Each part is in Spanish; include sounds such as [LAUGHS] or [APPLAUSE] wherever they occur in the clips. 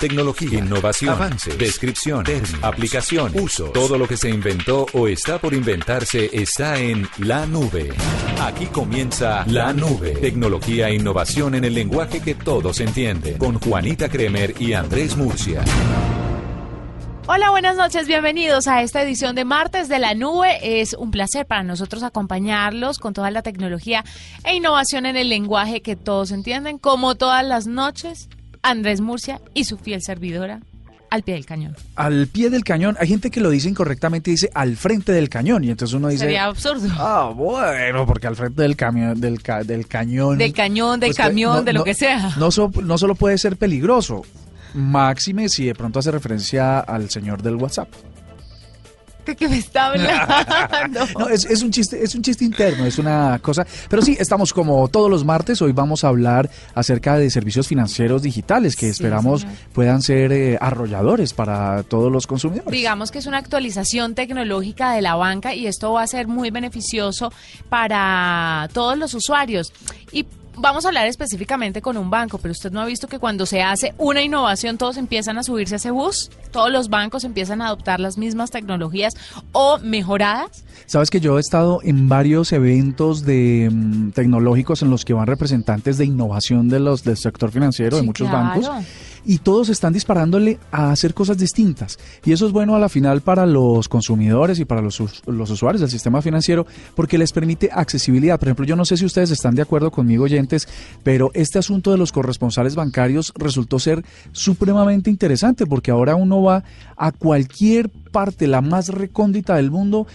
Tecnología, innovación, avance, descripción, términos, aplicación, uso. Todo lo que se inventó o está por inventarse está en la nube. Aquí comienza La Nube. Tecnología e innovación en el lenguaje que todos entienden. Con Juanita Kremer y Andrés Murcia. Hola, buenas noches, bienvenidos a esta edición de Martes de la Nube. Es un placer para nosotros acompañarlos con toda la tecnología e innovación en el lenguaje que todos entienden, como todas las noches. Andrés Murcia y su fiel servidora al pie del cañón. Al pie del cañón, hay gente que lo dice incorrectamente, dice al frente del cañón, y entonces uno dice... Sería absurdo. Ah, bueno, porque al frente del camión, del, ca- del cañón... Del cañón, del pues que camión, no- de lo no- que sea. No, so- no solo puede ser peligroso, máxime si de pronto hace referencia al señor del WhatsApp. ¿De qué me está hablando? [LAUGHS] No, es, es un chiste, es un chiste interno, es una cosa. Pero sí, estamos como todos los martes. Hoy vamos a hablar acerca de servicios financieros digitales que Sí, esperamos señor. puedan ser eh, arrolladores para todos los consumidores. Digamos que es una actualización tecnológica de la banca y esto va a ser muy beneficioso para todos los usuarios. Y vamos a hablar específicamente con un banco, pero usted no ha visto que cuando se hace una innovación todos empiezan a subirse a ese bus, todos los bancos empiezan a adoptar las mismas tecnologías o mejoradas. Sabes que yo he estado en varios eventos de mm, tecnológicos en los que van representantes de innovación de los del sector financiero de muchos claro. bancos y todos están disparándole a hacer cosas distintas y eso es bueno a la final para los consumidores y para los, los usuarios del sistema financiero porque les permite accesibilidad. Por ejemplo, yo no sé si ustedes están de acuerdo conmigo oyentes, pero este asunto de los corresponsales bancarios resultó ser supremamente interesante porque ahora uno va a cualquier parte, la más recóndita del mundo,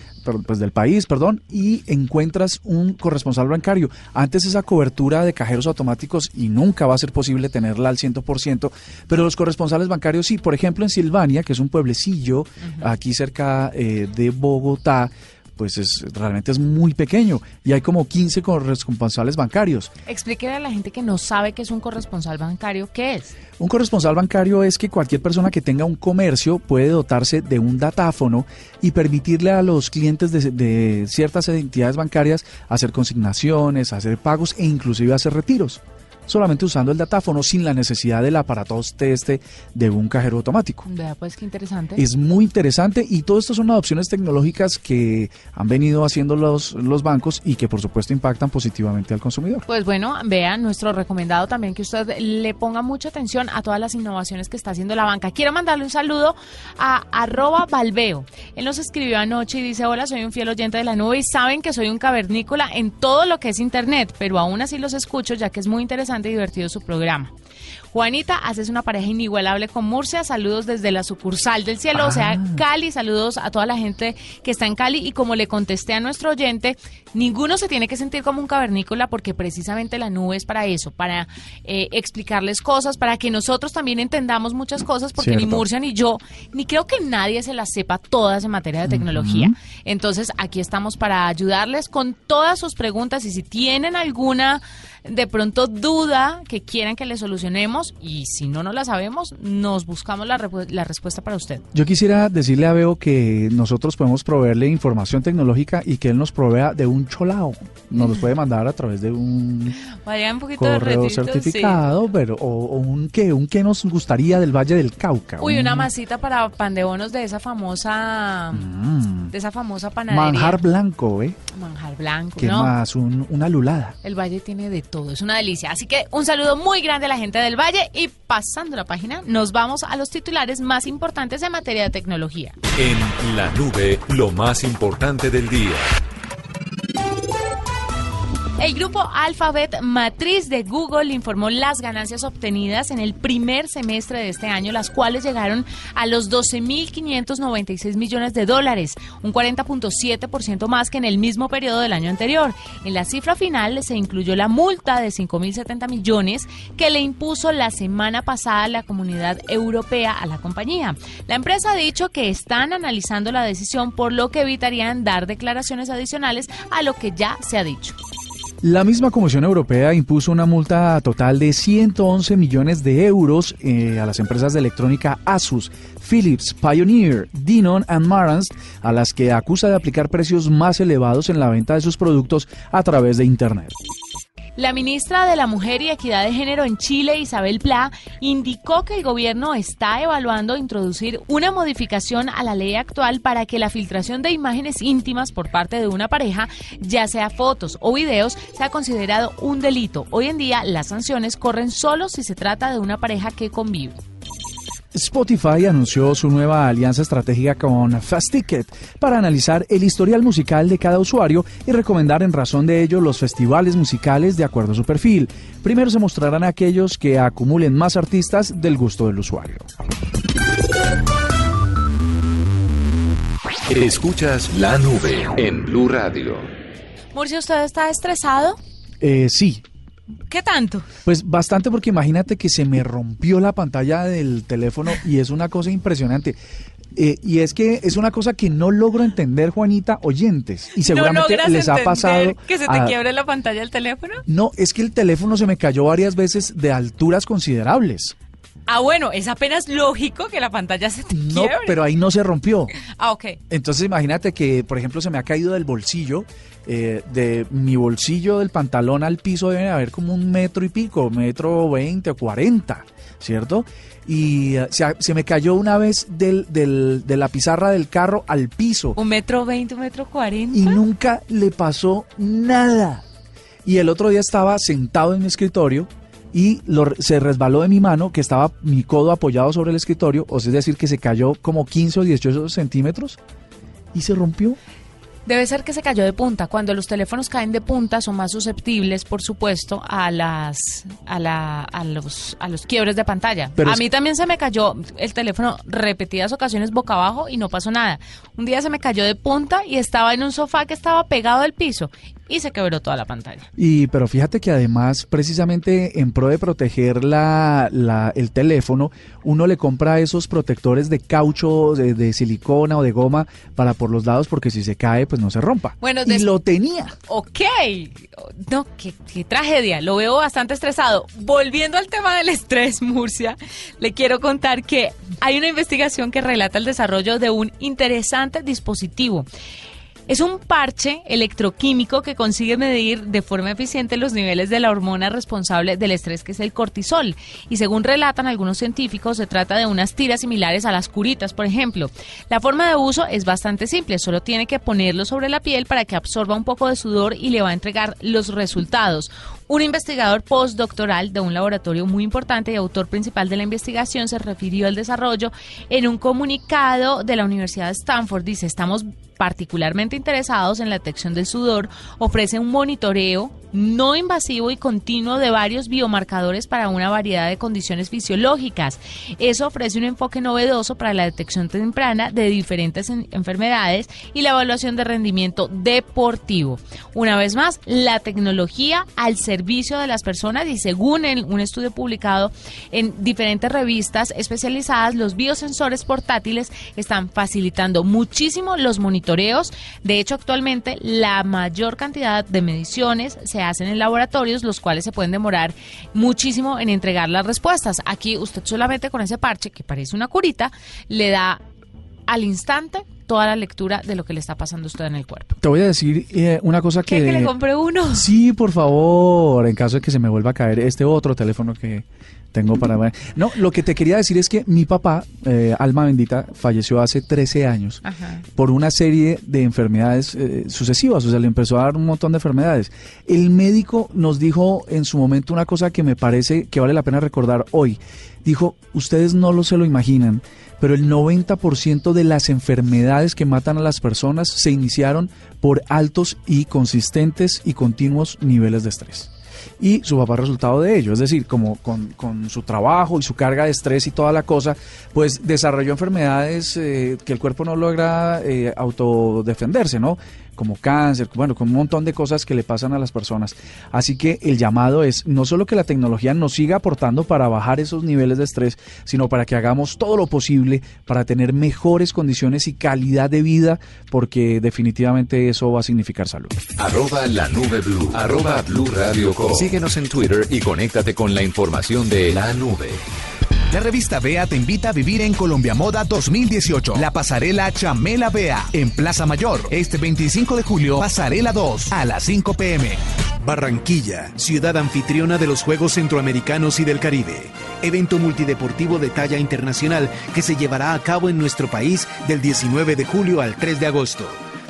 pues del país, perdón, y encuentras un corresponsal bancario. Antes esa cobertura de cajeros automáticos y nunca va a ser posible tenerla al 100%, pero los corresponsales bancarios sí, por ejemplo en Silvania, que es un pueblecillo aquí cerca eh, de Bogotá, pues es realmente es muy pequeño y hay como 15 corresponsales bancarios. Explíquele a la gente que no sabe qué es un corresponsal bancario, ¿qué es? Un corresponsal bancario es que cualquier persona que tenga un comercio puede dotarse de un datáfono y permitirle a los clientes de, de ciertas entidades bancarias hacer consignaciones, hacer pagos e inclusive hacer retiros. Solamente usando el datáfono sin la necesidad del aparatoste este de un cajero automático. Vea, pues qué interesante. Es muy interesante y todo esto son adopciones tecnológicas que han venido haciendo los, los bancos y que por supuesto impactan positivamente al consumidor. Pues bueno, vean nuestro recomendado también que usted le ponga mucha atención a todas las innovaciones que está haciendo la banca. Quiero mandarle un saludo a arroba Balbeo. Él nos escribió anoche y dice, hola, soy un fiel oyente de la nube y saben que soy un cavernícola en todo lo que es internet, pero aún así los escucho ya que es muy interesante y divertido su programa. Juanita, haces una pareja inigualable con Murcia. Saludos desde la sucursal del cielo, o sea, Cali. Saludos a toda la gente que está en Cali. Y como le contesté a nuestro oyente, ninguno se tiene que sentir como un cavernícola porque precisamente la nube es para eso, para eh, explicarles cosas, para que nosotros también entendamos muchas cosas, porque ni. Murcia ni yo, ni creo que nadie se las sepa todas en materia de tecnología. Entonces, aquí estamos para ayudarles con todas sus preguntas y si tienen alguna de pronto duda que quieran que le solucionemos y si no no la sabemos, nos buscamos la, la respuesta para usted. Yo quisiera decirle a Beo que nosotros podemos proveerle información tecnológica y que él nos provea de un cholao. Nos los puede mandar a través de un Vaya un poquito de correo retito, certificado, pero o, o un qué, un qué nos gustaría del Valle del Cauca. Uy, una Un masita para pan de esa famosa Mm. de esa famosa panadería. manjar blanco, ¿eh? Manjar blanco, ¿Qué ¿no? más? Un- una lulada. El Valle tiene de todo, es una delicia. Así que un saludo muy grande a la gente del Valle y pasando la página, nos vamos a los titulares más importantes en materia de tecnología. En la nube, lo más importante del día. El grupo Alphabet, matriz de Google, informó las ganancias obtenidas en el primer semestre de este año, las cuales llegaron a los 12.596 millones de dólares, un 40.7% más que en el mismo periodo del año anterior. En la cifra final se incluyó la multa de 5.070 millones que le impuso la semana pasada la comunidad europea a la compañía. La empresa ha dicho que están analizando la decisión, por lo que evitarían dar declaraciones adicionales a lo que ya se ha dicho. La misma Comisión Europea impuso una multa total de 111 millones de euros eh, a las empresas de electrónica Asus, Philips, Pioneer, Denon and Marantz, a las que acusa de aplicar precios más elevados en la venta de sus productos a través de Internet. La ministra de la Mujer y Equidad de Género en Chile, Isabel Pla, indicó que el gobierno está evaluando introducir una modificación a la ley actual para que la filtración de imágenes íntimas por parte de una pareja, ya sea fotos o videos, sea considerado un delito. Hoy en día las sanciones corren solo si se trata de una pareja que convive. Spotify anunció su nueva alianza estratégica con Fast Ticket para analizar el historial musical de cada usuario y recomendar en razón de ello los festivales musicales de acuerdo a su perfil. Primero se mostrarán aquellos que acumulen más artistas del gusto del usuario. Escuchas la nube en Blue Radio. Murcia, ¿usted está estresado? Eh, sí, ¿Qué tanto? Pues bastante porque imagínate que se me rompió la pantalla del teléfono y es una cosa impresionante. Eh, y es que es una cosa que no logro entender, Juanita, oyentes. Y seguramente les ha pasado. ¿Que se te quiebre la pantalla del teléfono? No, es que el teléfono se me cayó varias veces de alturas considerables. Ah, bueno, es apenas lógico que la pantalla se te No, pero ahí no se rompió. Ah, ok. Entonces imagínate que, por ejemplo, se me ha caído del bolsillo, eh, de mi bolsillo del pantalón al piso debe haber como un metro y pico, metro veinte o cuarenta, ¿cierto? Y eh, se, me cayó una vez del, del, de la pizarra del carro al piso. ¿Un metro veinte, un metro cuarenta? Y nunca le pasó nada. Y el otro día estaba sentado en mi escritorio y se resbaló de mi mano, que estaba mi codo apoyado sobre el escritorio, o sea, es decir, que se cayó como 15 o 18 centímetros y se rompió. Debe ser que se cayó de punta. Cuando los teléfonos caen de punta son más susceptibles, por supuesto, a las a, la, a los a los quiebres de pantalla. a mí también se me cayó el teléfono repetidas ocasiones boca abajo y no pasó nada. Un día se me cayó de punta y estaba en un sofá que estaba pegado al piso y se quebró toda la pantalla. Y pero fíjate que además, precisamente en pro de proteger la, la el teléfono, uno le compra esos protectores de caucho, de, silicona o de goma para por los lados, porque si se cae, pues no se rompa. Bueno, y lo tenía. Ok, no, qué, qué tragedia, lo veo bastante estresado. Volviendo al tema del estrés, Murcia, le quiero contar que hay una investigación que relata el desarrollo de un interesante dispositivo. Es un parche electroquímico que consigue medir de forma eficiente los niveles de la hormona responsable del estrés, que es el cortisol. Y según relatan algunos científicos, se trata de unas tiras similares a las curitas, por ejemplo. La forma de uso es bastante simple, solo tiene que ponerlo sobre la piel para que absorba un poco de sudor y le va a entregar los resultados. Un investigador postdoctoral de un laboratorio muy importante y autor principal de la investigación se refirió al desarrollo en un comunicado de la Universidad de Stanford. Dice, estamos particularmente interesados en la detección del sudor, ofrece un monitoreo no invasivo y continuo de varios biomarcadores para una variedad de condiciones fisiológicas. Eso ofrece un enfoque novedoso para la detección temprana de diferentes enfermedades y la evaluación de rendimiento deportivo. Una vez más, la tecnología al servicio de las personas y según un estudio publicado en diferentes revistas especializadas, los biosensores portátiles están facilitando muchísimo los monitoreos. De hecho, actualmente la mayor cantidad de mediciones se hacen en laboratorios, los cuales se pueden demorar muchísimo en entregar las respuestas. Aquí usted solamente con ese parche, que parece una curita, le da al instante toda la lectura de lo que le está pasando a usted en el cuerpo. Te voy a decir eh, una cosa que... que le compre uno? Sí, por favor, en caso de que se me vuelva a caer este otro teléfono que tengo para... No, lo que te quería decir es que mi papá, eh, alma bendita, falleció hace 13 años por una serie de enfermedades eh, sucesivas, o sea, le empezó a dar un montón de enfermedades. El médico nos dijo en su momento una cosa que me parece que vale la pena recordar hoy. Dijo, ustedes no lo se lo imaginan, pero el 90% de las enfermedades que matan a las personas se iniciaron por altos y consistentes y continuos niveles de estrés y su papá resultado de ello. Es decir, como con, con, su trabajo y su carga de estrés y toda la cosa, pues desarrolló enfermedades eh, que el cuerpo no logra eh, autodefenderse, ¿no? Como cáncer, bueno, con un montón de cosas que le pasan a las personas. Así que el llamado es no solo que la tecnología nos siga aportando para bajar esos niveles de estrés, sino para que hagamos todo lo posible para tener mejores condiciones y calidad de vida, porque definitivamente eso va a significar salud. Arroba la nube blue, arroba blue radio Síguenos en Twitter y conéctate con la información de la nube. La revista Bea te invita a vivir en Colombia Moda 2018. La pasarela Chamela Bea en Plaza Mayor. Este 25 de julio, pasarela 2 a las 5 pm. Barranquilla, ciudad anfitriona de los Juegos Centroamericanos y del Caribe. Evento multideportivo de talla internacional que se llevará a cabo en nuestro país del 19 de julio al 3 de agosto.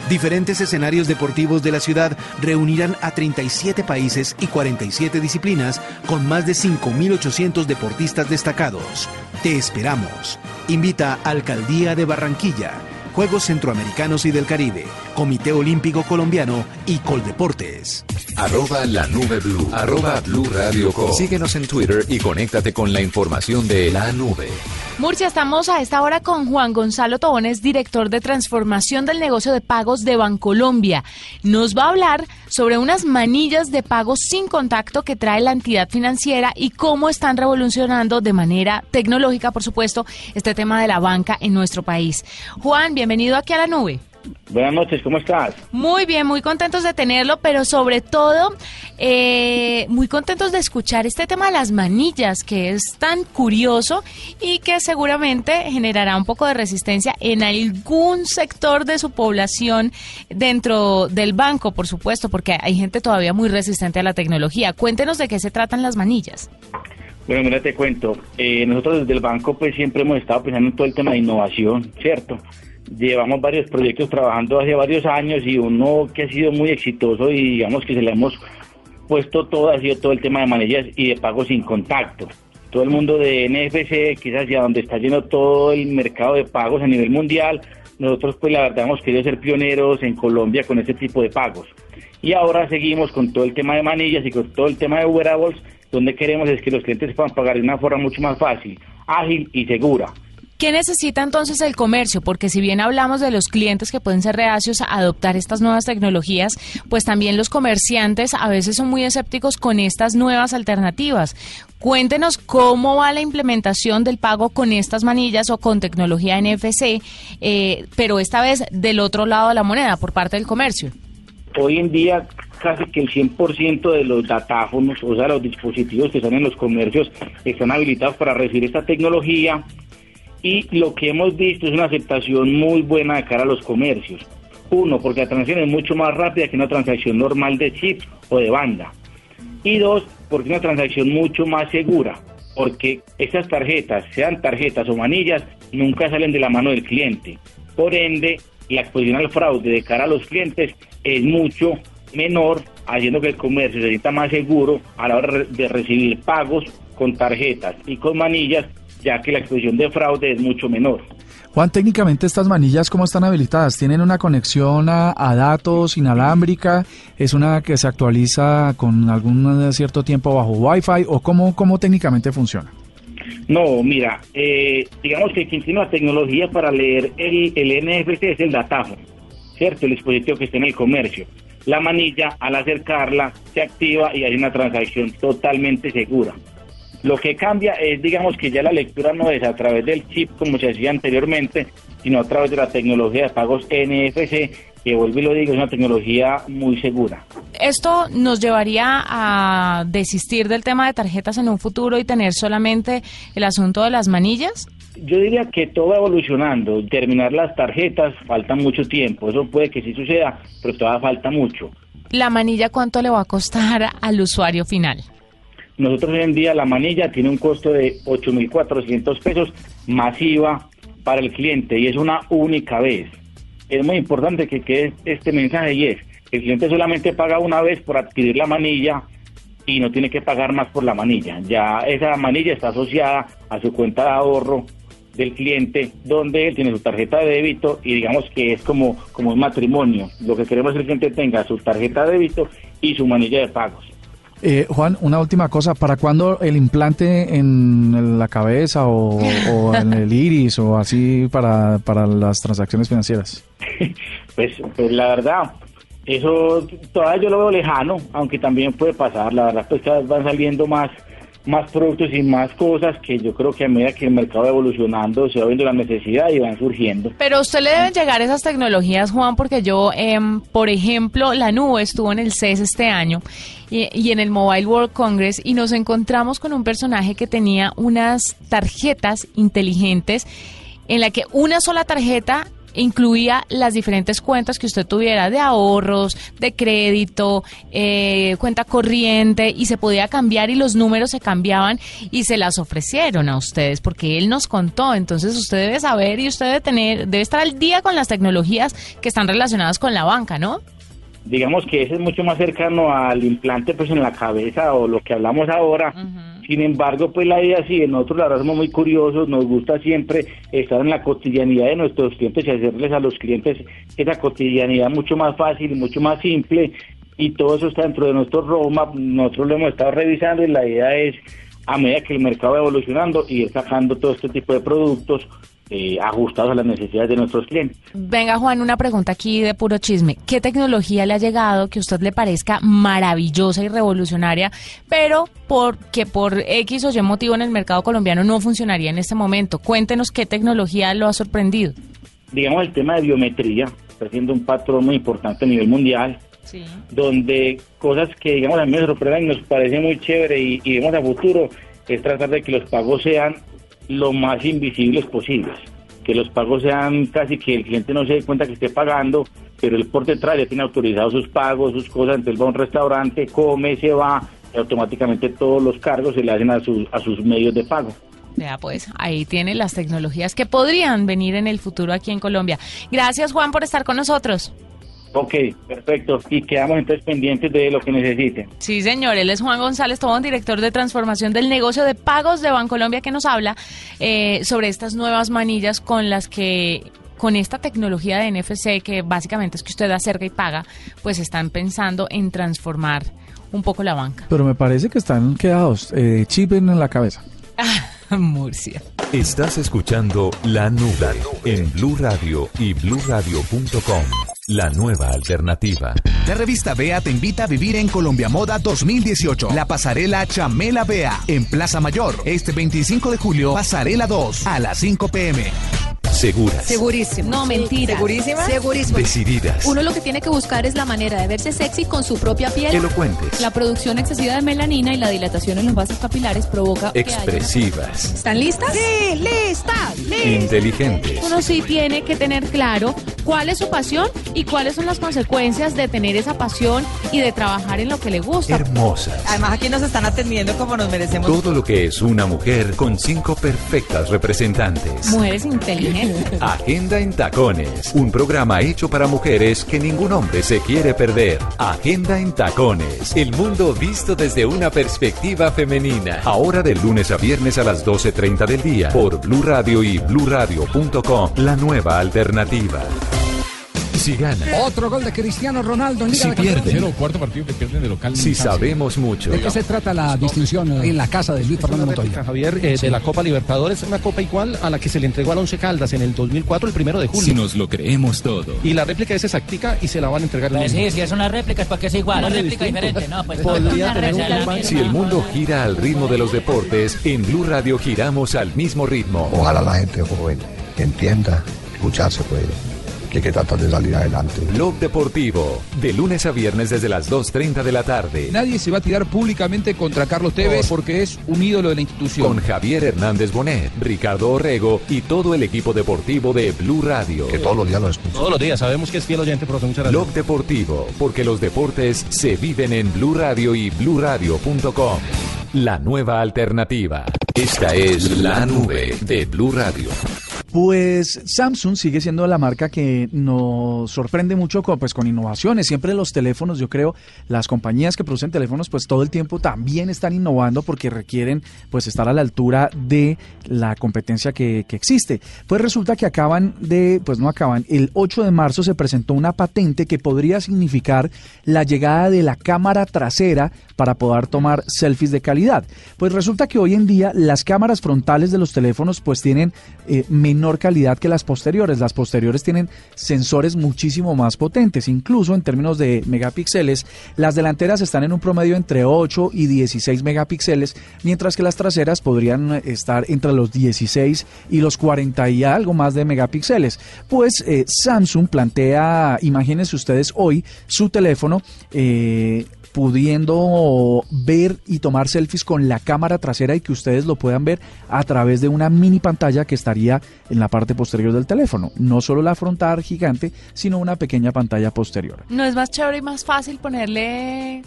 Diferentes escenarios deportivos de la ciudad reunirán a 37 países y 47 disciplinas con más de 5.800 deportistas destacados. Te esperamos. Invita Alcaldía de Barranquilla, Juegos Centroamericanos y del Caribe, Comité Olímpico Colombiano y Coldeportes. Arroba la nube blue. Arroba blue radio Síguenos en Twitter y conéctate con la información de la nube. Murcia, estamos a esta hora con Juan Gonzalo Tobones, director de transformación del negocio de pagos de Bancolombia. Nos va a hablar sobre unas manillas de pagos sin contacto que trae la entidad financiera y cómo están revolucionando de manera tecnológica, por supuesto, este tema de la banca en nuestro país. Juan, bienvenido aquí a la nube. Buenas noches, ¿cómo estás? Muy bien, muy contentos de tenerlo, pero sobre todo eh, muy contentos de escuchar este tema de las manillas, que es tan curioso y que seguramente generará un poco de resistencia en algún sector de su población dentro del banco, por supuesto, porque hay gente todavía muy resistente a la tecnología. Cuéntenos de qué se tratan las manillas. Bueno, mira, te cuento. Eh, nosotros desde el banco pues siempre hemos estado pensando en todo el tema de innovación, ¿cierto? Llevamos varios proyectos trabajando hace varios años y uno que ha sido muy exitoso y digamos que se le hemos puesto todo ha sido todo el tema de manillas y de pagos sin contacto. Todo el mundo de NFC, quizás hacia donde está lleno todo el mercado de pagos a nivel mundial, nosotros pues la verdad hemos querido ser pioneros en Colombia con este tipo de pagos. Y ahora seguimos con todo el tema de manillas y con todo el tema de wearables, donde queremos es que los clientes puedan pagar de una forma mucho más fácil, ágil y segura. ¿Qué necesita entonces el comercio? Porque si bien hablamos de los clientes que pueden ser reacios a adoptar estas nuevas tecnologías, pues también los comerciantes a veces son muy escépticos con estas nuevas alternativas. Cuéntenos cómo va la implementación del pago con estas manillas o con tecnología NFC, eh, pero esta vez del otro lado de la moneda, por parte del comercio. Hoy en día casi que el 100% de los datáfonos, o sea, los dispositivos que están en los comercios, están habilitados para recibir esta tecnología y lo que hemos visto es una aceptación muy buena de cara a los comercios. Uno, porque la transacción es mucho más rápida que una transacción normal de chip o de banda. Y dos, porque es una transacción mucho más segura, porque esas tarjetas, sean tarjetas o manillas, nunca salen de la mano del cliente. Por ende, la exposición al fraude de cara a los clientes es mucho menor, haciendo que el comercio se sienta más seguro a la hora de recibir pagos con tarjetas y con manillas ya que la exposición de fraude es mucho menor. Juan, técnicamente estas manillas, ¿cómo están habilitadas? ¿Tienen una conexión a, datos inalámbrica? ¿Es una que se actualiza con algún cierto tiempo bajo Wi-Fi? ¿O cómo, cómo técnicamente funciona? No, mira, eh, digamos que quien tiene la tecnología para leer el, el NFC es el datáfono, ¿cierto? El dispositivo que está en el comercio. La manilla, al acercarla, se activa y hay una transacción totalmente segura. Lo que cambia es, digamos, que ya la lectura no es a través del chip como se hacía anteriormente, sino a través de la tecnología de pagos NFC, que vuelvo y lo digo, es una tecnología muy segura. ¿Esto nos llevaría a desistir del tema de tarjetas en un futuro y tener solamente el asunto de las manillas? Yo diría que todo va evolucionando. Terminar las tarjetas falta mucho tiempo. Eso puede que sí suceda, pero todavía falta mucho. ¿La manilla cuánto le va a costar al usuario final? Nosotros hoy en día la manilla tiene un costo de 8.400 pesos masiva para el cliente y es una única vez. Es muy importante que quede este mensaje y es, el cliente solamente paga una vez por adquirir la manilla y no tiene que pagar más por la manilla. Ya esa manilla está asociada a su cuenta de ahorro del cliente, donde él tiene su tarjeta de débito y digamos que es como, como un matrimonio. Lo que queremos es que el cliente tenga su tarjeta de débito y su manilla de pagos. Eh, Juan, una última cosa, ¿para cuándo el implante en la cabeza o, o en el [LAUGHS] iris o así para, para las transacciones financieras? pues, pues la verdad, eso todavía yo lo veo lejano, aunque también puede pasar. La verdad, pues cada vez van saliendo más, más productos y más cosas que yo creo que a medida que el mercado va evolucionando se va viendo la necesidad y van surgiendo. Pero a usted le deben llegar esas tecnologías, Juan, porque yo, em, por ejemplo, la nube estuvo en el CES este año y, y en el Mobile World Congress y nos encontramos con un personaje que tenía unas tarjetas inteligentes en la que una sola tarjeta incluía las diferentes cuentas que usted tuviera de ahorros, de crédito, eh, cuenta corriente y se podía cambiar y los números se cambiaban y se las ofrecieron a ustedes porque él nos contó. Entonces usted debe saber y usted debe tener, debe estar al día con las tecnologías que están relacionadas con la banca, ¿no? Digamos que ese es mucho más cercano al implante pues en la cabeza o lo que hablamos ahora. Sin embargo, pues la idea sí, nosotros la verdad somos muy curiosos, nos gusta siempre estar en la cotidianidad de nuestros clientes y hacerles a los clientes esa cotidianidad mucho más fácil y mucho más simple y todo eso está dentro de nuestro roadmap, nosotros lo hemos estado revisando y la idea es a medida que el mercado va evolucionando ir sacando todo este tipo de productos eh, ajustados a las necesidades de nuestros clientes. Venga, Juan, una pregunta aquí de puro chisme. ¿Qué tecnología le ha llegado que a usted le parezca maravillosa y revolucionaria, pero porque por X o Y motivo en el mercado colombiano no funcionaría en este momento? Cuéntenos qué tecnología lo ha sorprendido. Digamos el tema de biometría, está siendo un patrón muy importante a nivel mundial. donde cosas que digamos a mí me sorprenden y nos parece muy chévere y, y vemos a futuro es tratar de que los pagos sean lo más invisibles posibles. Que los pagos sean casi que el cliente no se dé cuenta que esté pagando, pero él por detrás ya tiene autorizados sus pagos, sus cosas, entonces va a un restaurante, come, se va, y automáticamente todos los cargos se le hacen a sus, a sus medios de pago. Vea, pues ahí tiene las tecnologías que podrían venir en el futuro aquí en Colombia. Gracias, Juan, por estar con nosotros. Ok, perfecto. Y quedamos entonces pendientes de lo que necesiten. Sí, señor. Él es Juan González Tobón, director de transformación del negocio de pagos de Bancolombia, que nos habla eh, sobre estas nuevas manillas con las que con esta tecnología de NFC, que básicamente es que usted acerca y paga, pues están pensando en transformar un poco la banca. Pero me parece que están quedados, eh, chip en la cabeza. [LAUGHS] Murcia. Estás escuchando La Nube en Blue Radio y bluradio.com. La nueva alternativa. La revista Bea te invita a vivir en Colombia Moda 2018. La pasarela Chamela Bea en Plaza Mayor. Este 25 de julio, pasarela 2 a las 5 pm. Seguras. Segurísimo. No, mentira. ¿Segurísima? Segurísimo. Decididas. Uno lo que tiene que buscar es la manera de verse sexy con su propia piel. Elocuentes. La producción excesiva de melanina y la dilatación en los vasos capilares provoca que haya Expresivas. ¿Están listas? Sí, listas, listas. Inteligentes. Uno sí tiene que tener claro cuál es su pasión y cuáles son las consecuencias de tener esa pasión y de trabajar en lo que le gusta. Hermosas. Además aquí nos están atendiendo como nos merecemos. Todo lo que es una mujer con cinco perfectas representantes. Mujeres inteligentes. [LAUGHS] Agenda en Tacones, un programa hecho para mujeres que ningún hombre se quiere perder. Agenda en Tacones, el mundo visto desde una perspectiva femenina. Ahora de lunes a viernes a las 12.30 del día por Blue Radio y bluradio.com, la nueva alternativa. Si gana, Otro gol de Cristiano Ronaldo en Liga Si de Campeones. pierden. cuarto partido que pierden de local. si sabemos mucho. ¿De qué se trata la distinción en la casa de Luis Fernando Montoya? Javier, eh, de la Copa Libertadores, una copa igual a la que se le entregó al Once Caldas en el 2004, el primero de julio. Si nos lo creemos todo. Y la réplica es exactica y se la van a entregar el mismo. Sí, si es una réplica es porque es igual. Una réplica distinto. diferente, ¿no? Pues Podría tener un. Si el mundo gira al ritmo de los deportes, en Blue Radio giramos al mismo ritmo. Ojalá la gente joven entienda, escuchar se puede, que hay que tratar de salir adelante. Blog Deportivo, de lunes a viernes desde las 2.30 de la tarde. Nadie se va a tirar públicamente contra Carlos Tevez porque es un ídolo de la institución. Con Javier Hernández Bonet, Ricardo Orrego y todo el equipo deportivo de Blue Radio. Que todos los días lo escucho. Todos los días, sabemos que es fiel oyente, profesor. Muchas gracias. Blog Deportivo, porque los deportes se viven en Blue Radio y bluradio.com. La nueva alternativa. Esta es la nube de Blue Radio. Pues Samsung sigue siendo la marca que nos sorprende mucho con, pues, con innovaciones. Siempre los teléfonos, yo creo, las compañías que producen teléfonos, pues todo el tiempo también están innovando porque requieren pues estar a la altura de la competencia que, existe. Pues resulta que acaban de, pues no acaban, el 8 de marzo se presentó una patente que podría significar la llegada de la cámara trasera para poder tomar selfies de calidad. Pues resulta que hoy en día las cámaras frontales de los teléfonos pues tienen eh, menor calidad que las posteriores. Las posteriores tienen sensores muchísimo más potentes, incluso en términos de megapíxeles. Las delanteras están en un promedio entre 8 y 16 megapíxeles, mientras que las traseras podrían estar entre los 16 y los 40 y algo más de megapíxeles. Pues eh, Samsung plantea, imagínense ustedes hoy, su teléfono eh, pudiendo ver y tomar selfies con la cámara trasera y que ustedes lo puedan ver a través de una mini pantalla que estaría en la parte posterior del teléfono. No solo la frontal gigante, sino una pequeña pantalla posterior. ¿No es más chévere y más fácil ponerle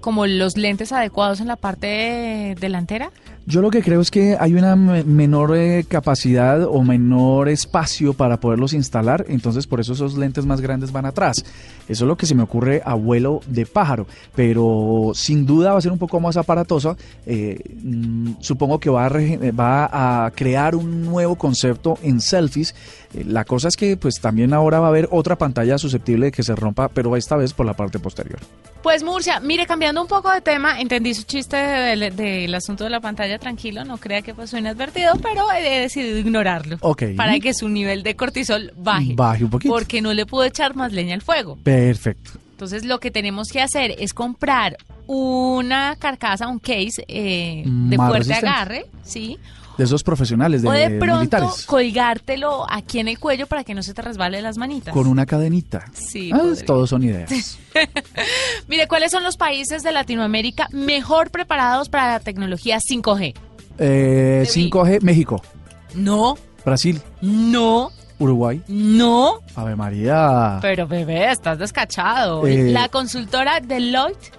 como los lentes adecuados en la parte delantera? Yo lo que creo es que hay una menor eh, capacidad o menor espacio para poderlos instalar, entonces por eso esos lentes más grandes van atrás. Eso es lo que se me ocurre a vuelo de pájaro, pero sin duda va a ser un poco más aparatosa. Eh, mm, supongo que va a, va a crear un nuevo concepto en selfies. Eh, la cosa es que pues también ahora va a haber otra pantalla susceptible de que se rompa, pero esta vez por la parte posterior. Pues Murcia, mire, cambiando un poco de tema, entendí su chiste del, del asunto de la pantalla tranquilo, no crea que pasó inadvertido, pero he decidido ignorarlo. Ok. Para que su nivel de cortisol baje. Baje un poquito. Porque no le puedo echar más leña al fuego. Perfecto. Entonces lo que tenemos que hacer es comprar una carcasa, un case eh, de Más fuerte resistente. agarre, ¿sí? De esos profesionales, de, o de pronto militares. colgártelo aquí en el cuello para que no se te resbale las manitas. Con una cadenita. Sí, Ah, todos son ideas. [LAUGHS] Mire, ¿cuáles son los países de Latinoamérica mejor preparados para la tecnología 5G? Eh, 5G, México, No, Brasil, no, Uruguay. no. Ave María. Pero bebé, estás descachado. Eh. La consultora Deloitte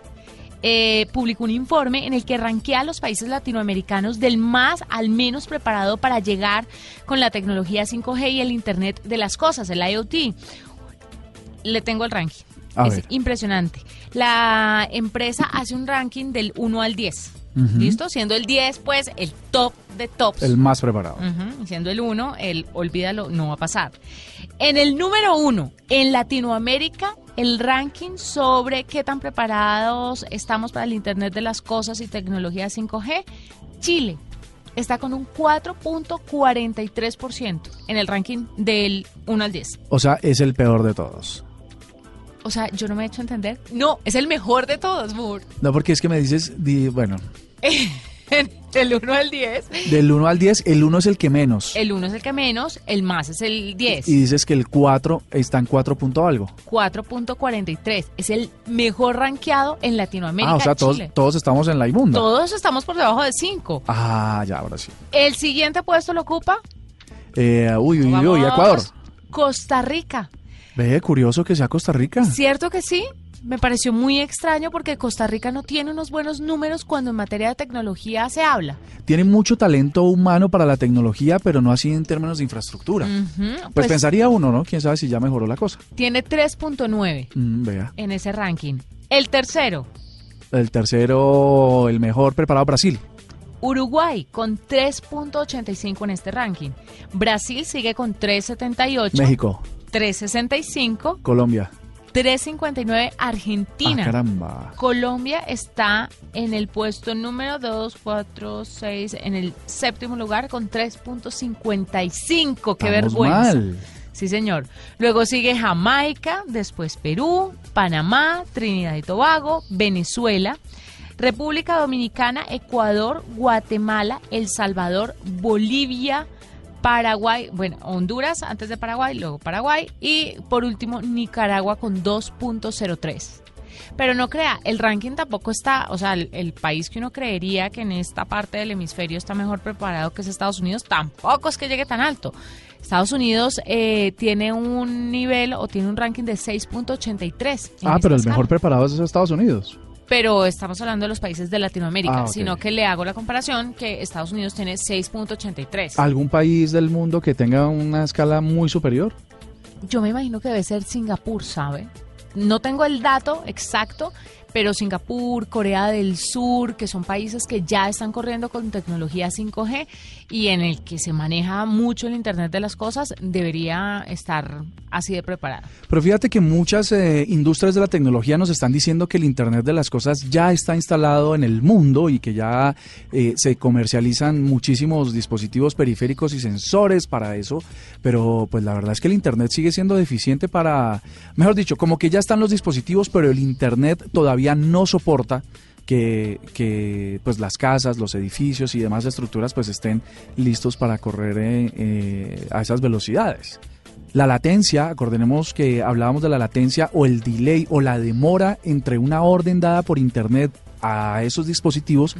eh, publicó un informe en el que rankea a los países latinoamericanos del más al menos preparado para llegar con la tecnología 5G y el Internet de las cosas, el IoT. Le tengo el ranking. A es ver. impresionante. La empresa hace un ranking del 1 al 10. Ujú. ¿Listo? Siendo el 10, pues, el top de tops. El más preparado. Siendo el 1, el olvídalo, no va a pasar. En el número 1, en Latinoamérica, el ranking sobre qué tan preparados estamos para el Internet de las Cosas y tecnología 5G, Chile está con un 4.43% en el ranking del 1 al 10. O sea, es el peor de todos. O sea, yo no me he hecho entender. No, es el mejor de todos, Moore. No, porque es que me dices, di- bueno, [LAUGHS] del 1 al 10. del 1 al 10, el 1 es el que menos. El 1 es el que menos, el más es el 10. Y dices que el 4 está en 4 punto algo. 4.43. Es el mejor rankeado en Latinoamérica. ah, o sea, todos, Chile. todos estamos en la inmunda. Todos estamos por debajo de 5. Ah, ya, ahora sí. El siguiente puesto lo ocupa Eh, uy, uy, uy. Ecuador. Costa Rica. Ve, curioso que sea Costa Rica. ¿Cierto que sí? Me pareció muy extraño porque Costa Rica no tiene unos buenos números cuando en materia de tecnología se habla. Tiene mucho talento humano para la tecnología, pero no así en términos de infraestructura. Ujú, Pues, pensaría uno, ¿no? Quién sabe si ya mejoró la cosa. Tiene 3.9 Mm, en ese ranking. El tercero, El tercero, el mejor preparado, Brasil. Uruguay, con 3.85 en este ranking. Brasil sigue con 3.78. México, 3.65. Colombia. 3.59 Argentina. Ah, caramba. Colombia está en el puesto número 2, 4, 6, en el séptimo lugar con 3.55. ¡Qué vergüenza! mal. Sí, señor. Luego sigue Jamaica, después Perú, Panamá, Trinidad y Tobago, Venezuela, República Dominicana, Ecuador, Guatemala, El Salvador, Bolivia, Paraguay, bueno, Honduras antes de Paraguay, luego Paraguay y por último Nicaragua con 2.03. Pero no crea, el ranking tampoco está, o sea, el, el, país que uno creería que en esta parte del hemisferio está mejor preparado que es Estados Unidos, tampoco es que llegue tan alto. Estados Unidos eh, tiene un nivel o tiene un ranking de 6.83. Ah, pero el mejor preparado es Estados Unidos. Pero estamos hablando de los países de Latinoamérica, ah, okay. sino que le hago la comparación que Estados Unidos tiene 6.83. ¿Algún país del mundo que tenga una escala muy superior? Yo me imagino que debe ser Singapur, ¿sabe? No tengo el dato exacto, pero Singapur, Corea del Sur, que son países que ya están corriendo con tecnología 5G y en el que se maneja mucho el Internet de las cosas, debería estar así de preparada. Pero fíjate que muchas eh, industrias de la tecnología nos están diciendo que el Internet de las cosas ya está instalado en el mundo y que ya eh, se comercializan muchísimos dispositivos periféricos y sensores para eso, pero pues la verdad es que el Internet sigue siendo deficiente para, mejor dicho, como que ya están los dispositivos, pero el Internet todavía no soporta que, que, pues las casas, los edificios y demás estructuras pues estén listos para correr eh, eh, a esas velocidades. La latencia, acordemos que hablábamos de la latencia o el delay o la demora entre una orden dada por internet a esos dispositivos,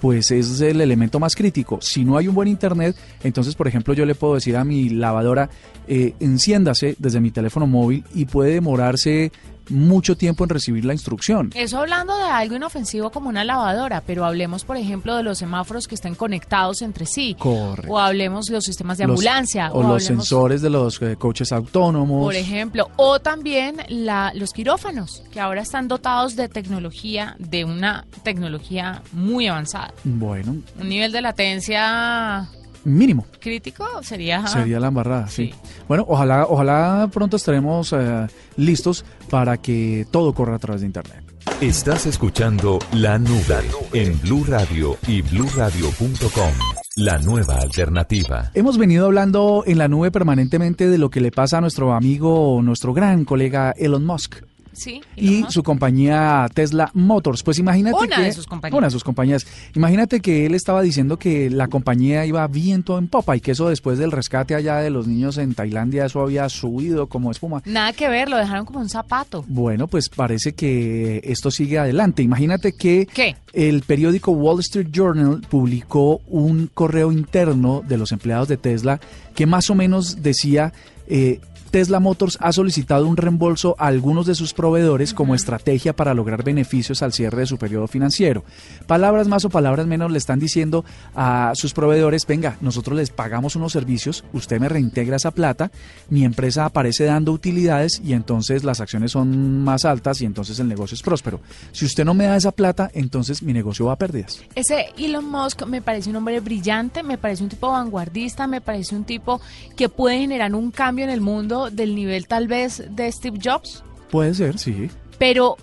pues es el elemento más crítico. Si no hay un buen internet, entonces, por ejemplo, yo le puedo decir a mi lavadora, eh, enciéndase desde mi teléfono móvil y puede demorarse mucho tiempo en recibir la instrucción. Eso hablando de algo inofensivo como una lavadora, pero hablemos, por ejemplo, de los semáforos que estén conectados entre sí. Correcto. O hablemos de los sistemas de ambulancia. O, los sensores de los eh, coches autónomos. Por ejemplo. O también la, los quirófanos, que ahora están dotados de tecnología, de una tecnología muy avanzada. Bueno. Un nivel de latencia mínimo. Crítico sería. Sería la embarrada, sí. Bueno, ojalá, ojalá pronto estaremos eh, listos para que todo corra a través de Internet. Estás escuchando La Nube en Blue Radio y BlueRadio.com. La nueva alternativa. Hemos venido hablando en la nube permanentemente de lo que le pasa a nuestro amigo, nuestro gran colega Elon Musk. Sí, y su compañía Tesla Motors. Pues imagínate una que de sus compañías. una de sus compañías. Imagínate que él estaba diciendo que la compañía iba viento en popa y que eso después del rescate allá de los niños en Tailandia eso había subido como espuma. Nada que ver, lo dejaron como un zapato. Bueno, pues parece que esto sigue adelante. Imagínate que ¿Qué? el periódico Wall Street Journal publicó un correo interno de los empleados de Tesla que más o menos decía eh, Tesla Motors ha solicitado un reembolso a algunos de sus proveedores como estrategia para lograr beneficios al cierre de su periodo financiero. Palabras más o palabras menos le están diciendo a sus proveedores, venga, nosotros les pagamos unos servicios, usted me reintegra esa plata, mi empresa aparece dando utilidades y entonces las acciones son más altas y entonces el negocio es próspero. Si usted no me da esa plata, entonces mi negocio va a pérdidas. Ese Elon Musk me parece un hombre brillante, me parece un tipo vanguardista, me parece un tipo que puede generar un cambio en el mundo del nivel tal vez de Steve Jobs. Puede ser, sí. Pero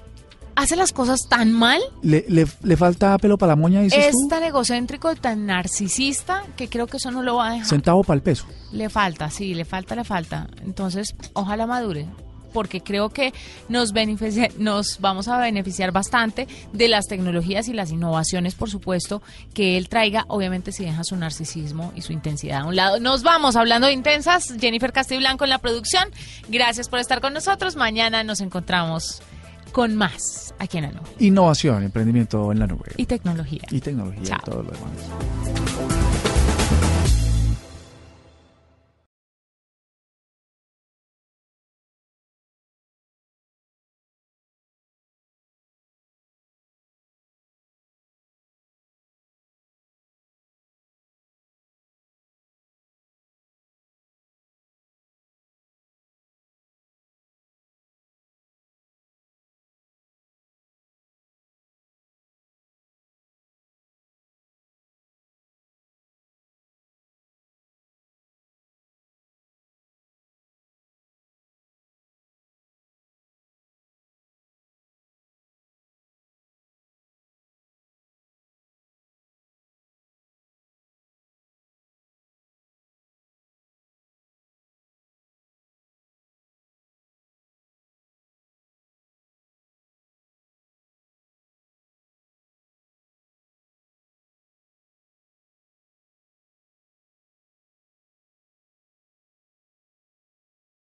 hace las cosas tan mal. Le, le, le falta pelo para la moña, dices Es tú? tan egocéntrico, tan narcisista, que creo que eso no lo va a dejar. Centavo para el peso. Le falta, sí, le falta, le falta. Entonces, ojalá madure porque creo que nos, beneficia, nos vamos a beneficiar bastante de las tecnologías y las innovaciones, por supuesto, que él traiga, obviamente si deja su narcisismo y su intensidad a un lado. Nos vamos hablando de intensas, Jennifer Castiblanco en la producción. Gracias por estar con nosotros. Mañana nos encontramos con más aquí en la nube. Innovación, emprendimiento en la nube. Y tecnología. Y tecnología Chao. y todo lo demás.